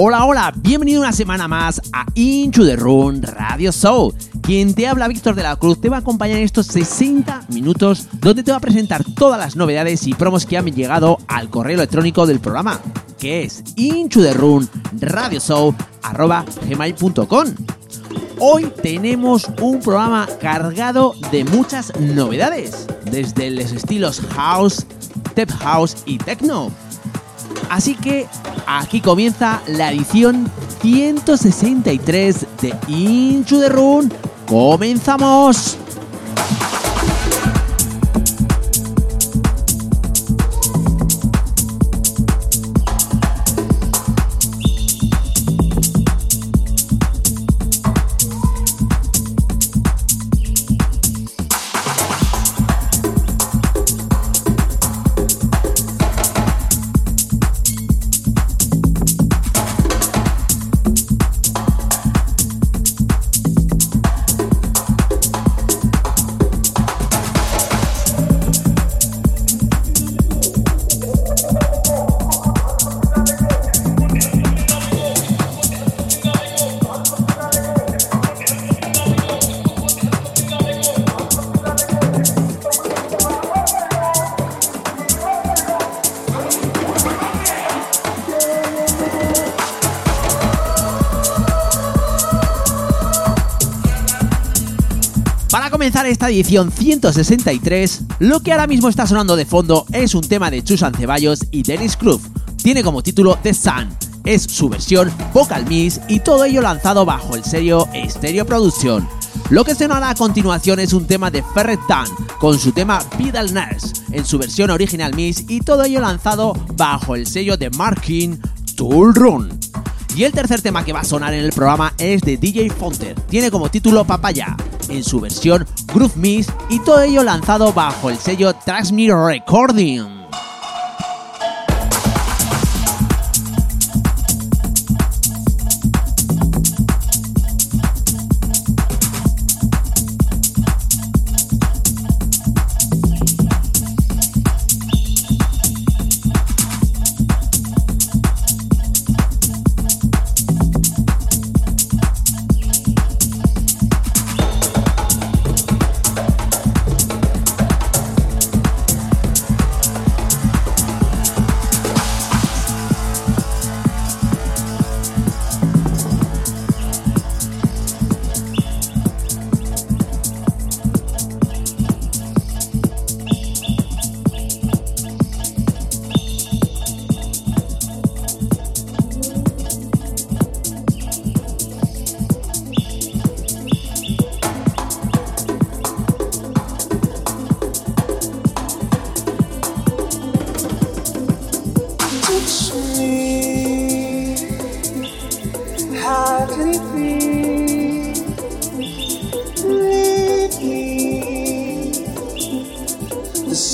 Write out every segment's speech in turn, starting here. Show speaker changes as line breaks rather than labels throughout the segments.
Hola, hola, bienvenido una semana más a Into the Room Radio Show. Quien te habla, Víctor de la Cruz, te va a acompañar en estos 60 minutos donde te va a presentar todas las novedades y promos que han llegado al correo electrónico del programa, que es gmail.com. Hoy tenemos un programa cargado de muchas novedades, desde los estilos house, tech house y techno. Así que aquí comienza la edición 163 de Into the Room. ¡Comenzamos! Para comenzar esta edición 163, lo que ahora mismo está sonando de fondo es un tema de Chusan Ceballos y Dennis Cruz. Tiene como título The Sun. Es su versión Vocal Miss y todo ello lanzado bajo el sello Stereo Production. Lo que sonará a continuación es un tema de Ferret Tan con su tema Pedal Nurse en su versión original Miss y todo ello lanzado bajo el sello de Marking Tool Run. Y el tercer tema que va a sonar en el programa es de DJ Fonter. Tiene como título Papaya, en su versión Groove Miss y todo ello lanzado bajo el sello Transmit Recording.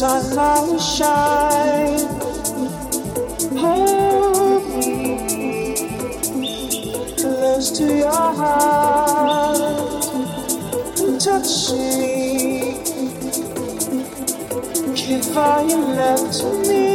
Sunlight will shine. Hold me close to your heart. Touch me. Give all your love to me.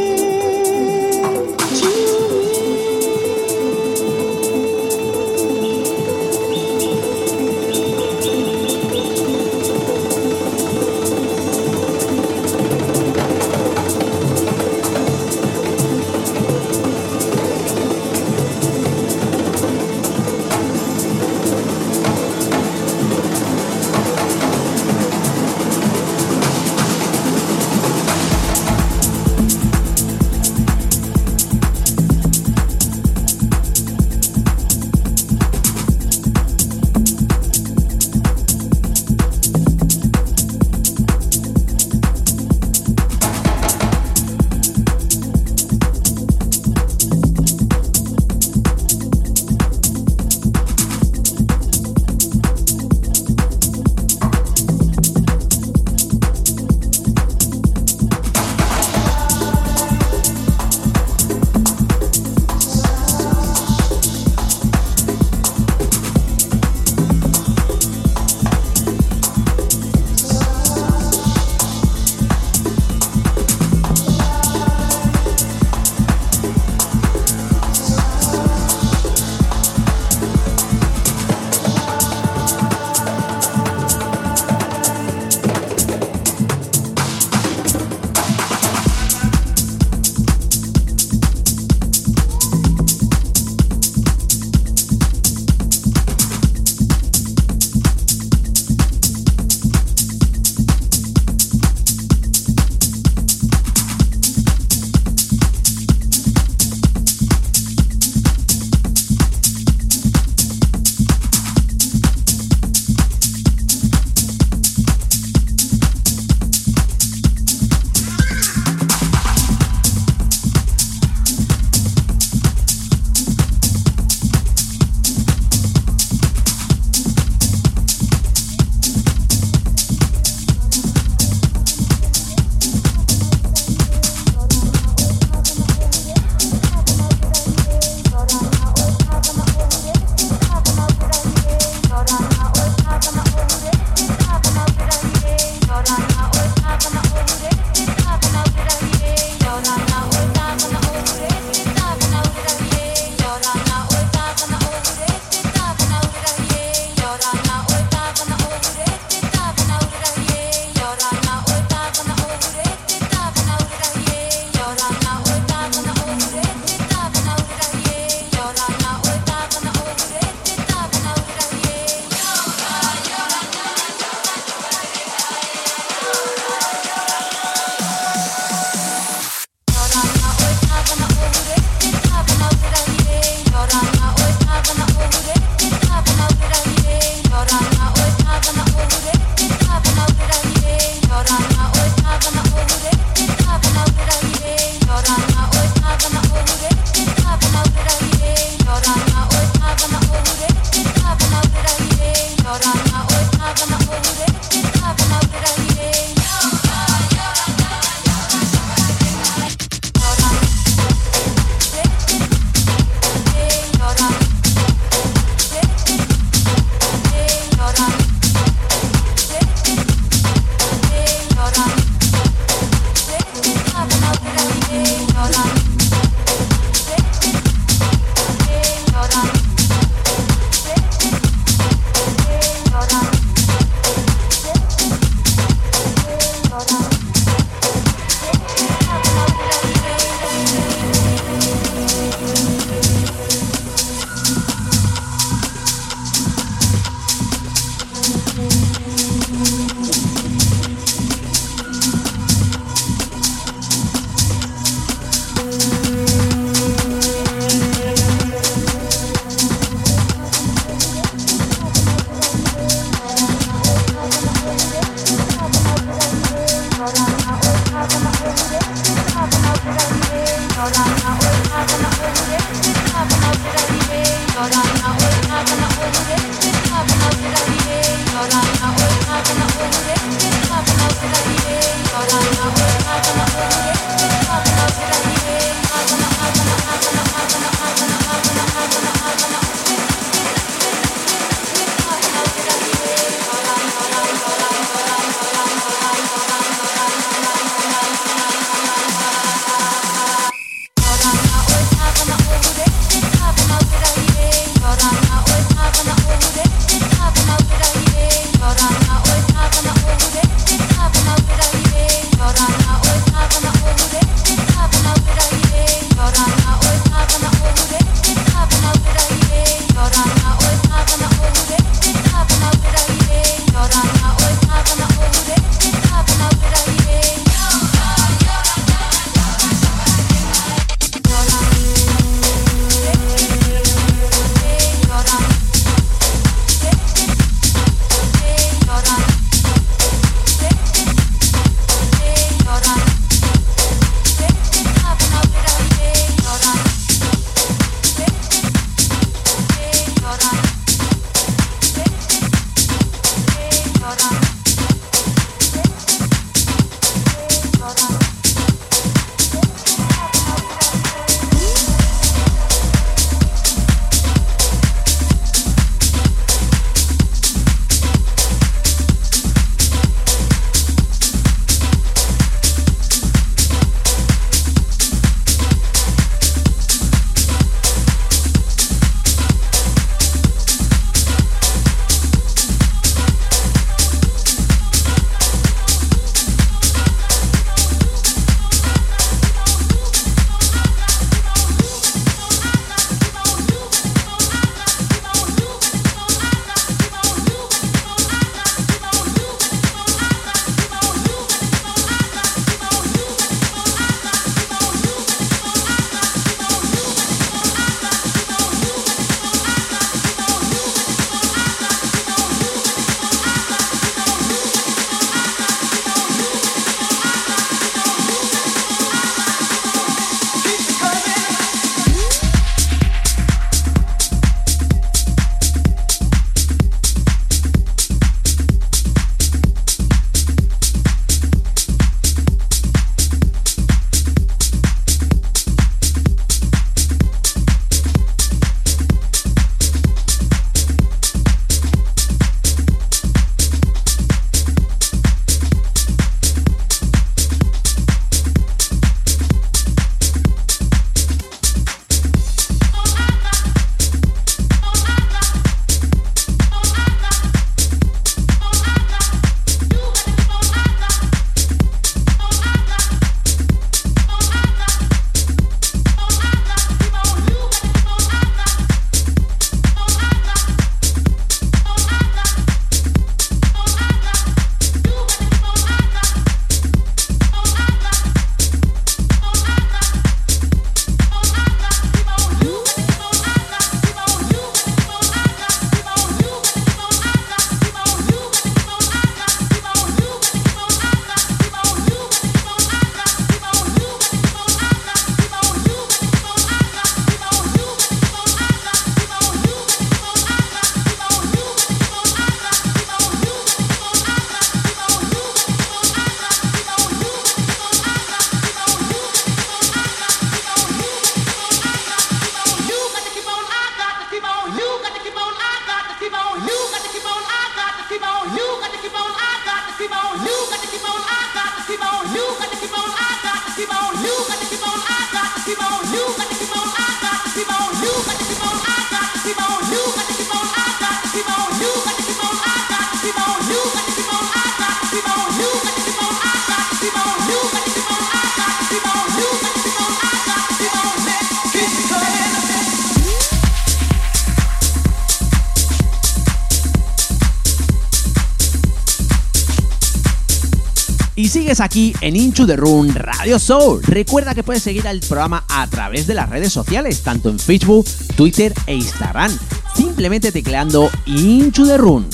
Aquí en Into the Room Radio Soul. Recuerda que puedes seguir al programa a través de las redes sociales, tanto en Facebook, Twitter e Instagram, simplemente tecleando Into the Room.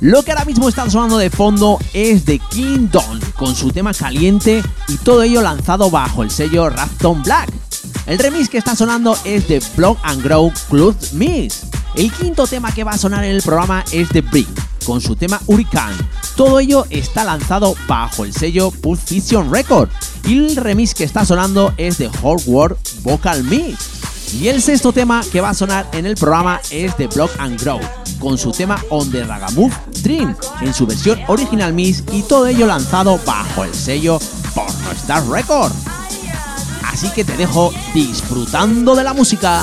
Lo que ahora mismo está sonando de fondo es de King Don con su tema caliente y todo ello lanzado bajo el sello Rafton Black. El remix que está sonando es de Block and Grow Club Mix. El quinto tema que va a sonar en el programa es de Brick con su tema Hurricane. Todo ello está lanzado bajo el sello Pulp Fiction Record y el remix que está sonando es de World Vocal Mix. Y el sexto tema que va a sonar en el programa es de Block and Grow, con su tema On the Ragamove Dream, en su versión original Miss y todo ello lanzado bajo el sello Porno Star Record. Así que te dejo disfrutando de la música.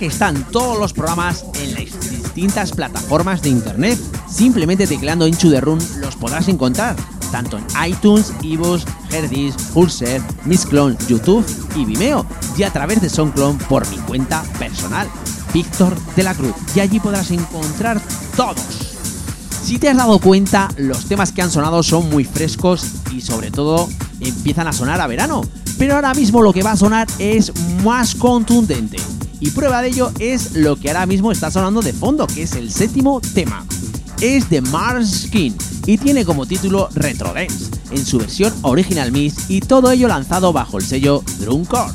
Que están todos los programas en las distintas plataformas de internet. Simplemente tecleando Inchu de Run los podrás encontrar, tanto en iTunes, iVoox, Herdis, Pulser, Mixclone, YouTube y Vimeo, y a través de SoundClone por mi cuenta personal, Víctor de la Cruz. Y allí podrás encontrar todos. Si te has dado cuenta, los temas que han sonado son muy frescos y sobre todo empiezan a sonar a verano. Pero ahora mismo lo que va a sonar es más contundente. Y prueba de ello es lo que ahora mismo está sonando de fondo, que es el séptimo tema. Es de Mars Skin y tiene como título Retro Dance, en su versión Original Mix y todo ello lanzado bajo el sello Drumcore.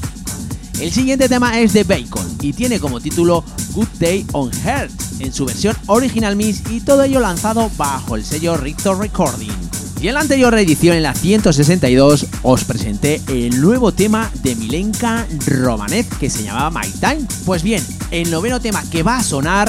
El siguiente tema es de Bacon y tiene como título Good Day on Earth en su versión Original Mix y todo ello lanzado bajo el sello Rictor Recording. Y en la anterior edición, en la 162, os presenté el nuevo tema de Milenka Romanet que se llamaba My Time. Pues bien, el noveno tema que va a sonar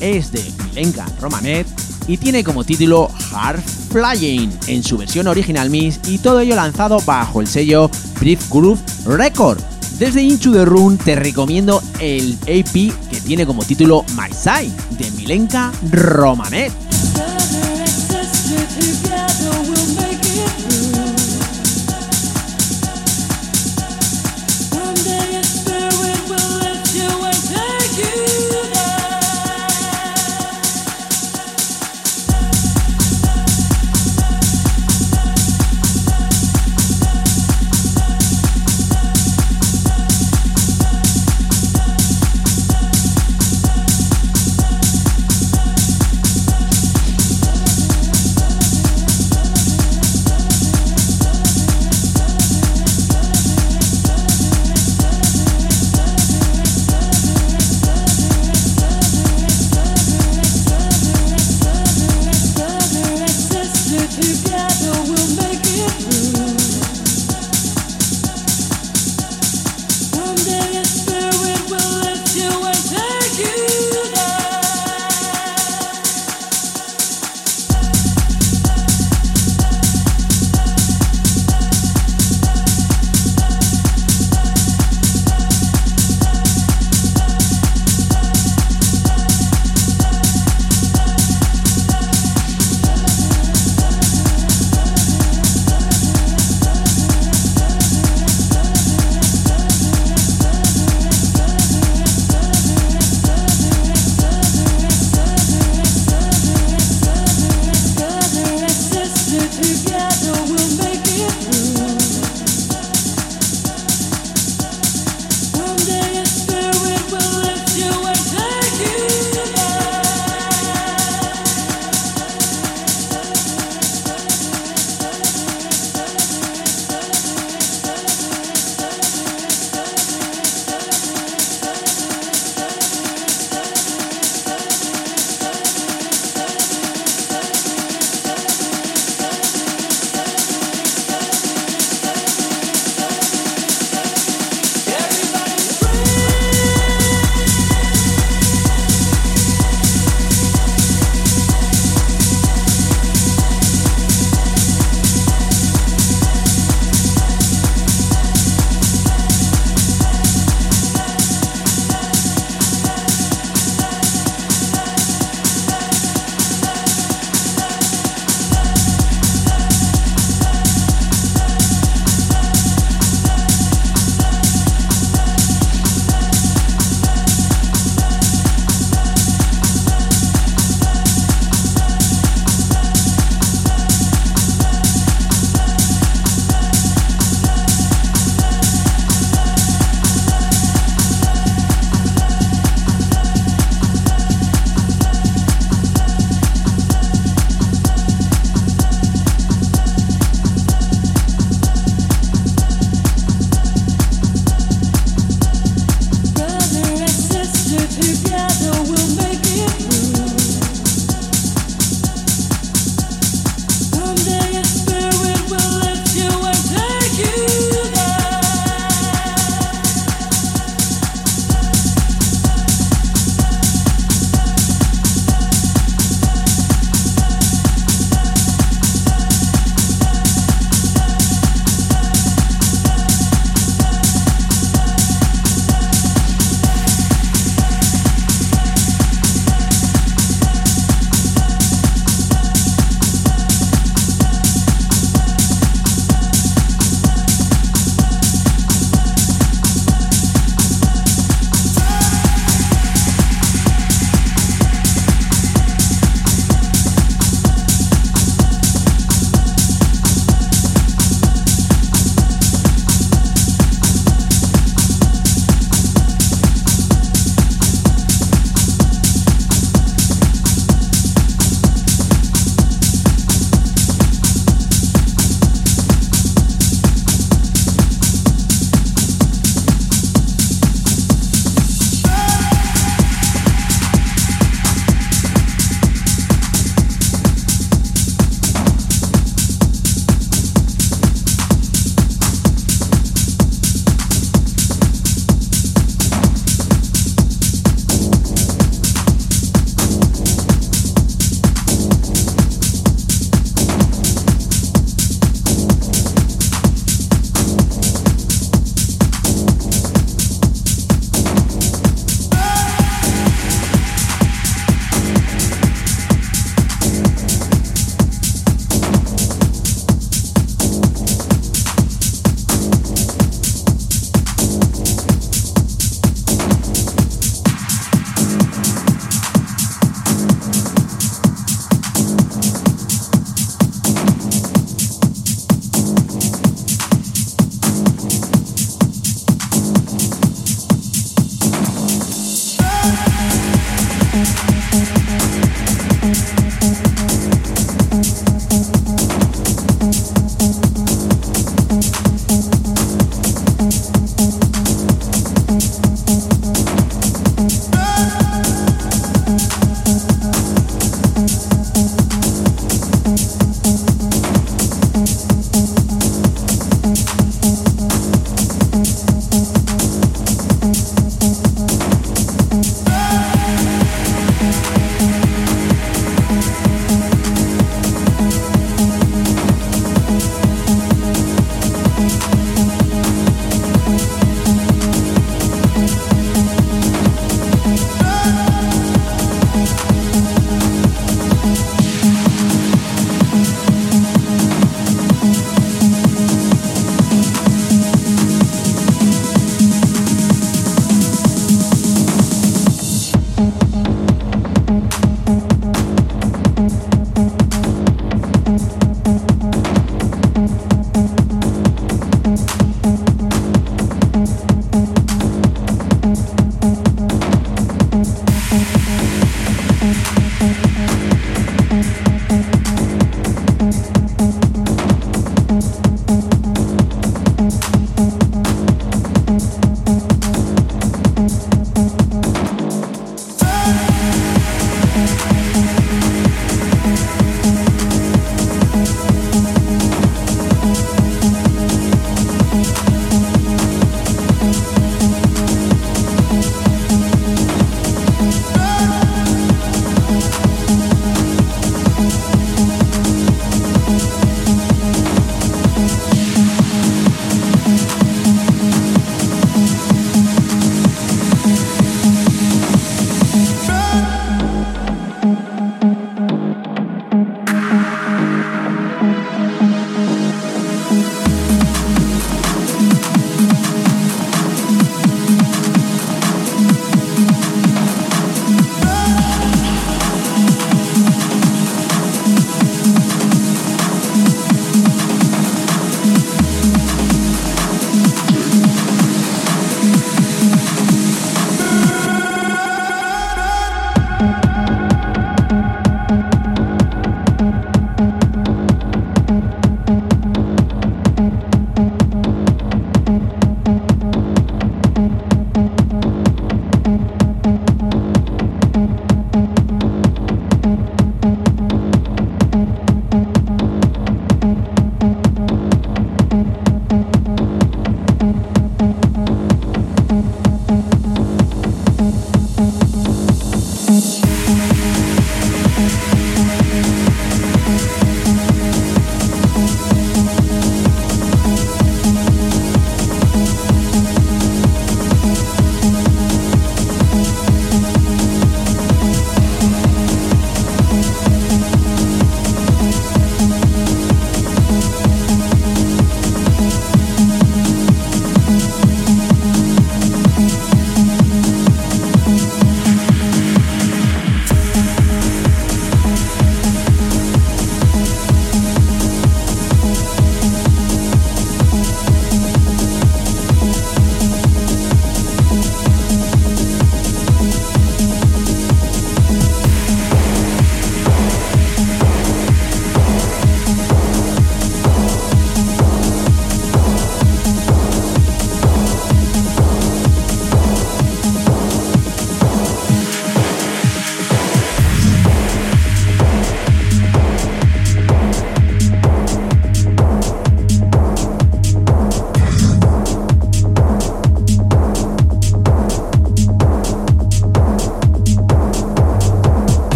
es de Milenka Romanet y tiene como título Hard Flying en su versión original Mix y todo ello lanzado bajo el sello Brief Groove Record. Desde Into the Run te recomiendo el AP que tiene como título My Side de Milenka Romanet.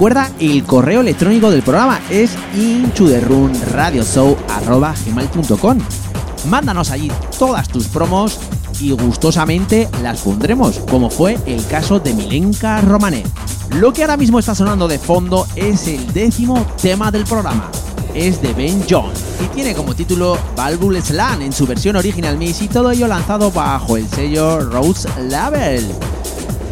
Recuerda el correo electrónico del programa es inchuderunradioshow.com. Mándanos allí todas tus promos y gustosamente las pondremos, como fue el caso de Milenka Romané. Lo que ahora mismo está sonando de fondo es el décimo tema del programa. Es de Ben John y tiene como título Valvul Slam en su versión original mix y todo ello lanzado bajo el sello Rose Label.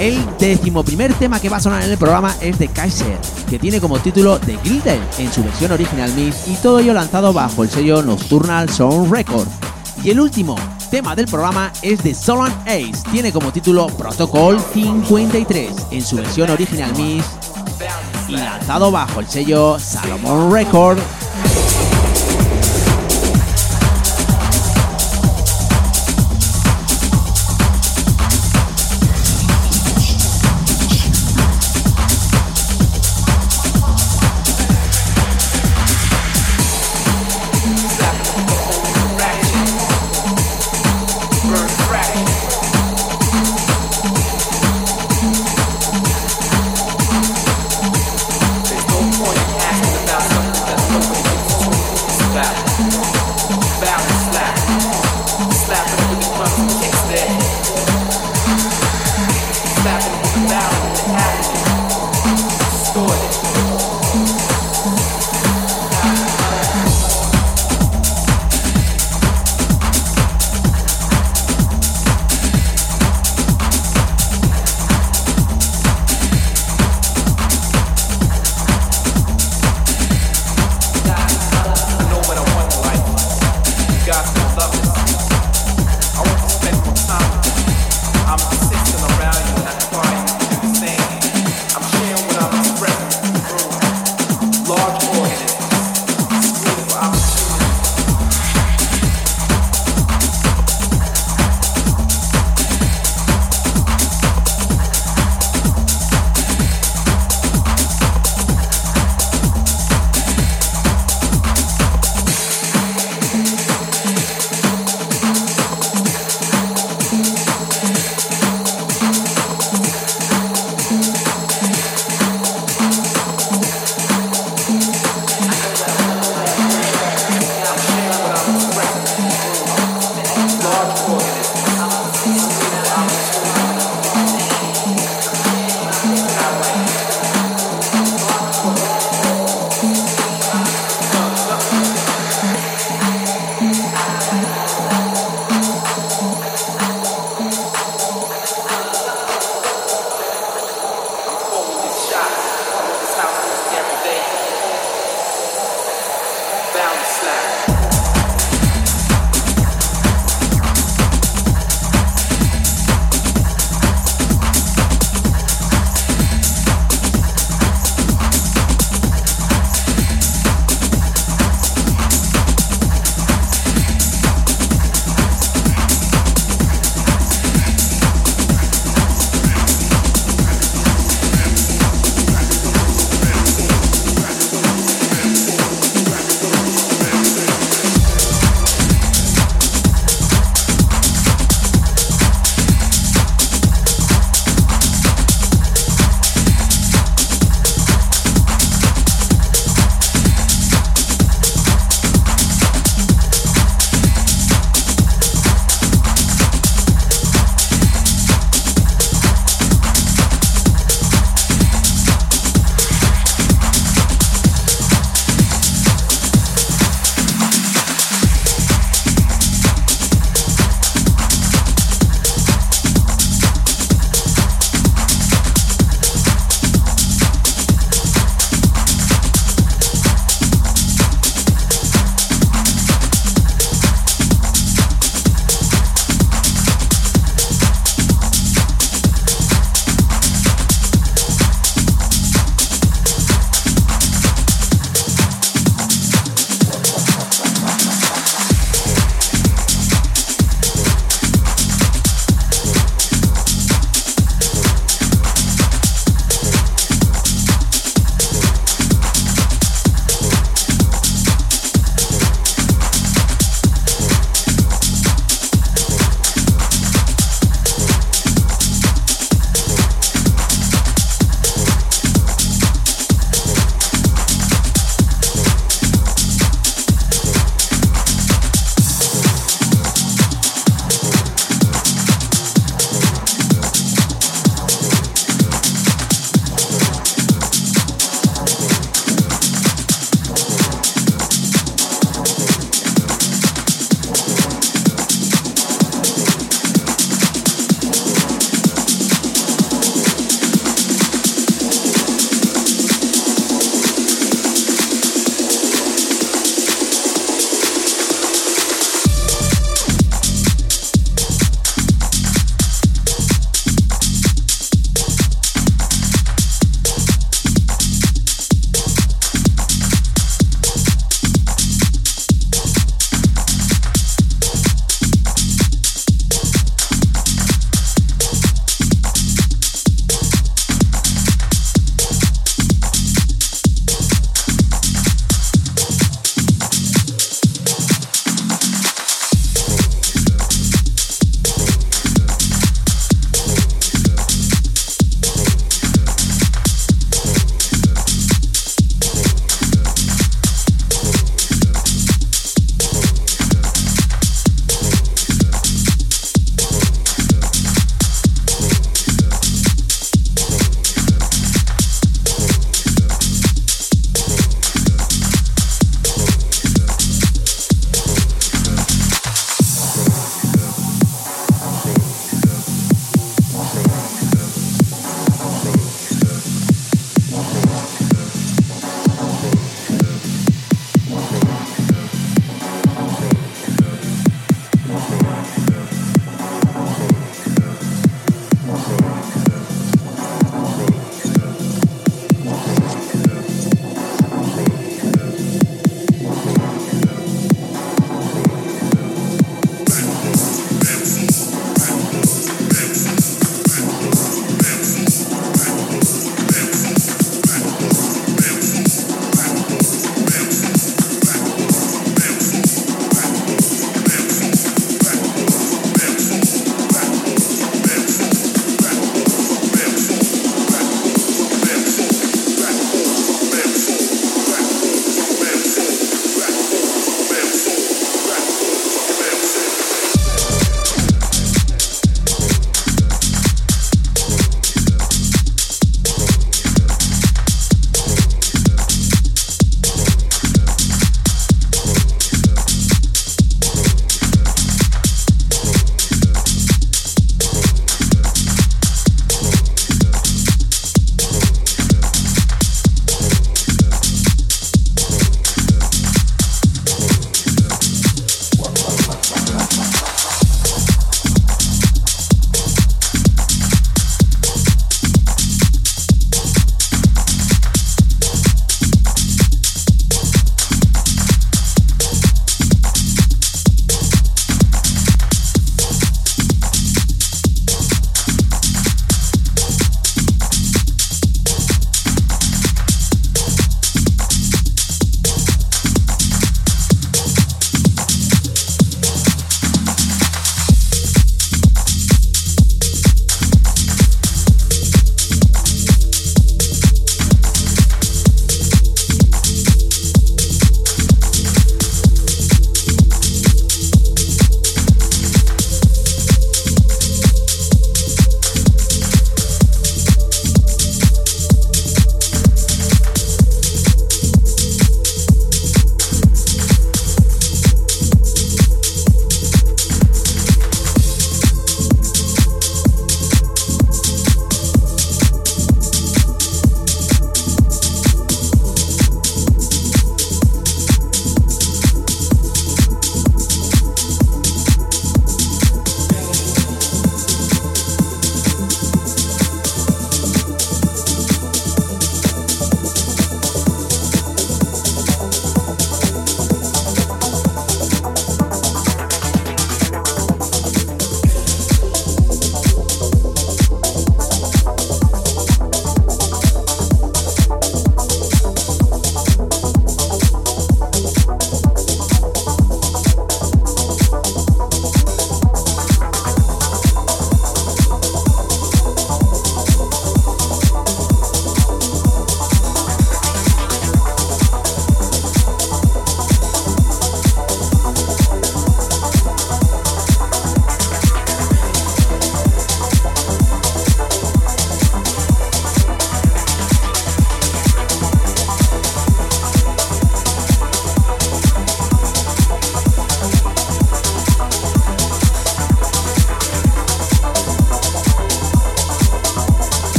El décimo primer tema que va a sonar en el programa es de Kaiser, que tiene como título The Glitter en su versión original mix y todo ello lanzado bajo el sello Nocturnal Sound Record. Y el último tema del programa es de Solon Ace, tiene como título Protocol 53 en su versión original mix y lanzado bajo el sello Salomon Record.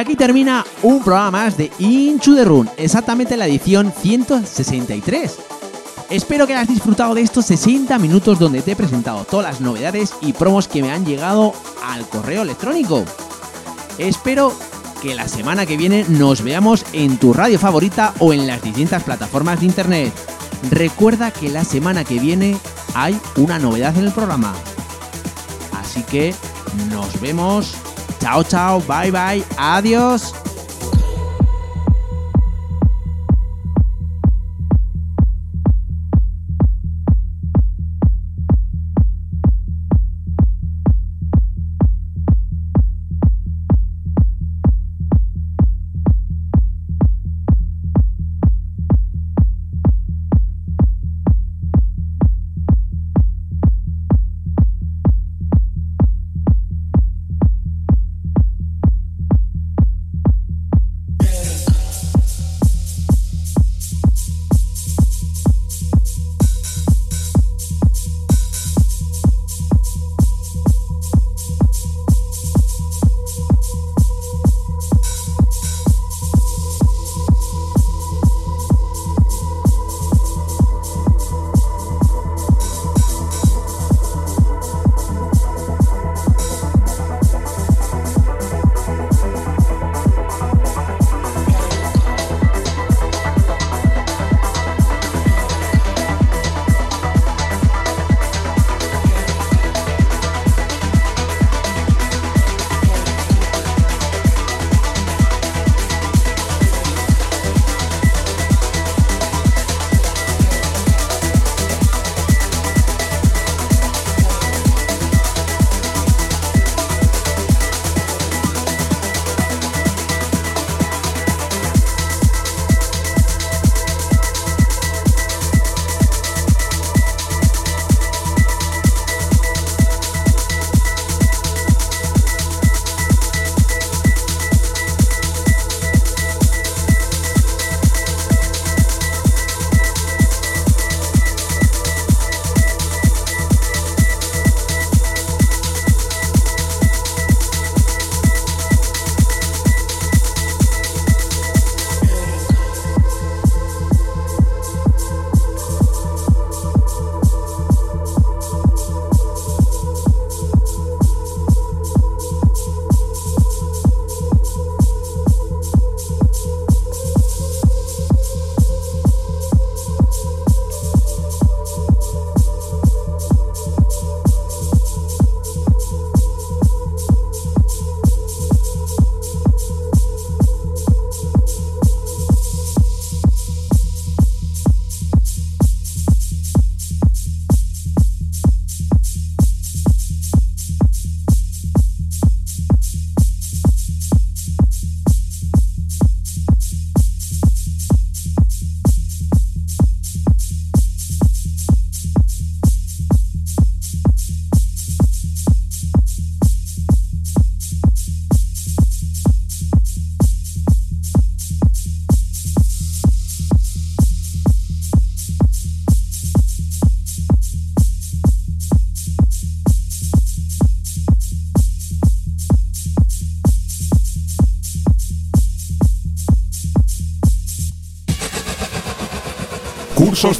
Aquí termina un programa más de Inchu the Run, exactamente la edición 163. Espero que hayas disfrutado de estos 60 minutos donde te he presentado todas las novedades y promos que me han llegado al correo electrónico. Espero que la semana que viene nos veamos en tu radio favorita o en las distintas plataformas de internet. Recuerda que la semana que viene hay una novedad en el programa. Así que nos vemos. Chao, chao, bye, bye, adiós.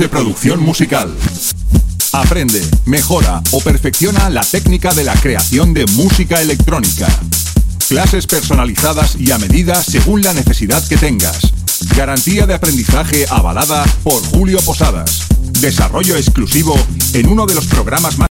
De producción musical. Aprende, mejora o perfecciona la técnica de la creación de música electrónica. Clases personalizadas y a medida según la necesidad que tengas. Garantía de aprendizaje avalada por Julio Posadas. Desarrollo exclusivo en uno de los programas más